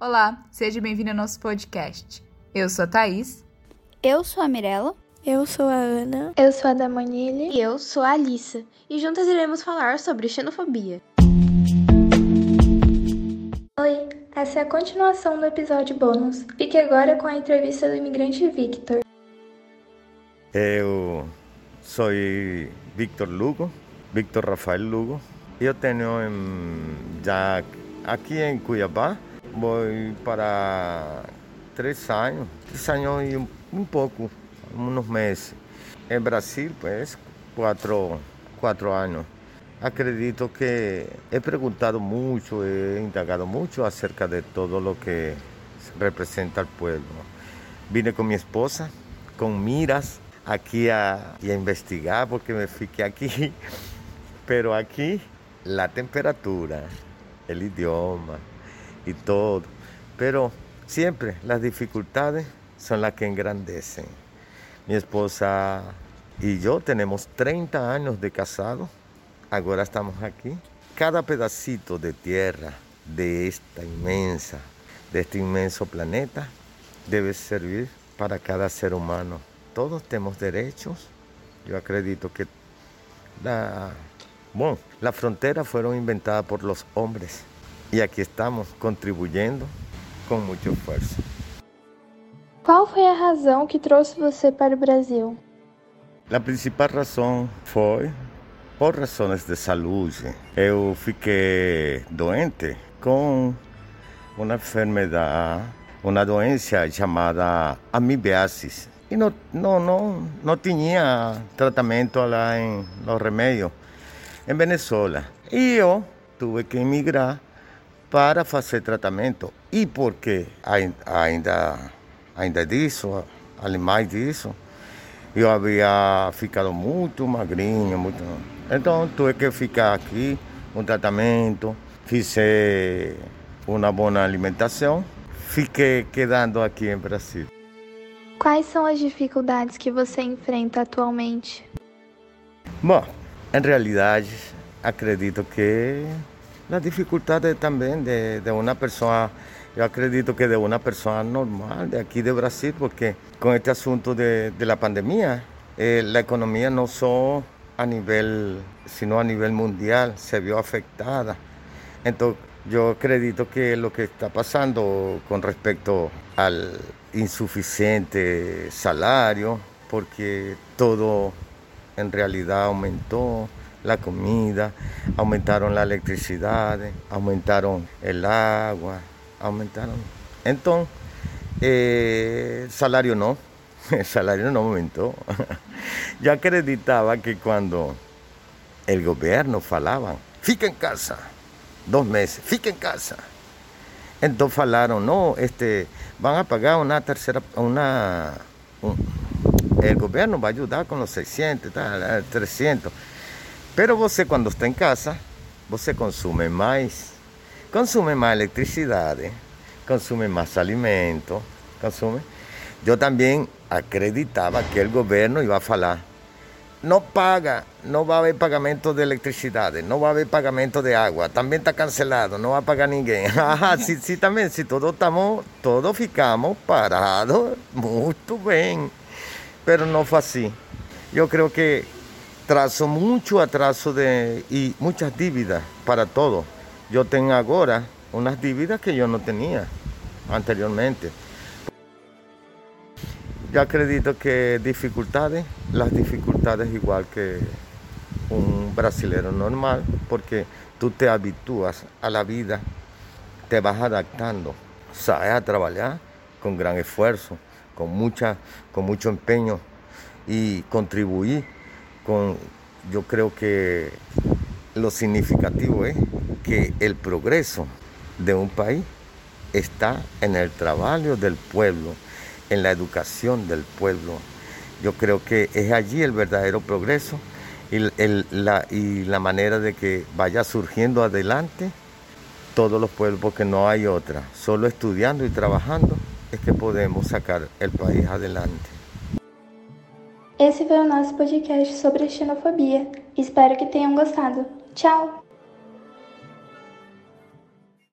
Olá, seja bem-vindo ao nosso podcast. Eu sou a Thaís. Eu sou a Mirella. Eu sou a Ana. Eu sou a Damonile. E eu sou a Alissa. E juntas iremos falar sobre xenofobia. Oi, essa é a continuação do episódio bônus. Fique agora com a entrevista do imigrante Victor. Eu sou Victor Lugo, Victor Rafael Lugo. Eu tenho já aqui em Cuiabá, vou para três anos, três anos e um, um pouco, uns meses. Em Brasil, pues, quatro, quatro anos. Acredito que he perguntado muito, he indagado muito acerca de todo o que representa o pueblo. Vine com minha esposa, com miras aqui a, a investigar, porque me fiquei aqui. Pero aqui, a temperatura, o idioma e todo. Pero Siempre las dificultades son las que engrandecen. Mi esposa y yo tenemos 30 años de casado, ahora estamos aquí. Cada pedacito de tierra de esta inmensa, de este inmenso planeta, debe servir para cada ser humano. Todos tenemos derechos. Yo acredito que la, bueno, las fronteras fueron inventadas por los hombres y aquí estamos contribuyendo com muito esforço. Qual foi a razão que trouxe você para o Brasil? A principal razão foi por razões de saúde. Eu fiquei doente com uma enfermidade, uma doença chamada amibiasis. E não, não, não, não tinha tratamento lá em los remédios em Venezuela. E eu tive que emigrar para fazer tratamento. E porque ainda, ainda disso, além mais disso, eu havia ficado muito magrinho, muito... Então tive que ficar aqui, um tratamento, fiz uma boa alimentação, fiquei quedando aqui em Brasil. Quais são as dificuldades que você enfrenta atualmente? Bom, em realidade, acredito que las dificultades también de, de, una persona, yo acredito que de una persona normal de aquí de Brasil, porque con este asunto de, de la pandemia, eh, la economía no solo a nivel, sino a nivel mundial se vio afectada. Entonces, yo acredito que lo que está pasando con respecto al insuficiente salario, porque todo en realidad aumentó, la comida, aumentaron la electricidad, aumentaron el agua, aumentaron. Entonces, eh, el salario no, el salario no aumentó. Yo acreditaba que cuando el gobierno falaba, fica en casa, dos meses, fica en casa. Entonces falaron, no, este, van a pagar una tercera, una, el gobierno va a ayudar con los 600, 300. Pero você quando está em casa, você consume mais, consume mais eletricidade, consume mais alimento, consume. Eu também acreditava que o governo ia falar, não paga, não vai haver pagamento de eletricidade, não vai haver pagamento de água, também está cancelado, não vai pagar ninguém. Ah, sim, sim, também, se todos estamos, todos ficamos parados, muito bem. Pero não foi assim. Eu creio que trazo mucho atraso de, y muchas dívidas para todo. Yo tengo ahora unas dívidas que yo no tenía anteriormente. Yo acredito que dificultades, las dificultades igual que un brasilero normal, porque tú te habitúas a la vida, te vas adaptando, sabes a trabajar con gran esfuerzo, con, mucha, con mucho empeño y contribuir yo creo que lo significativo es que el progreso de un país está en el trabajo del pueblo, en la educación del pueblo. Yo creo que es allí el verdadero progreso y, la, manera de que vaya surgiendo adelante todos los pueblos, porque no hay otra. Solo estudiando y trabajando es que podemos sacar el país adelante. Esse foi o nosso podcast sobre xenofobia. Espero que tenham gostado. Tchau!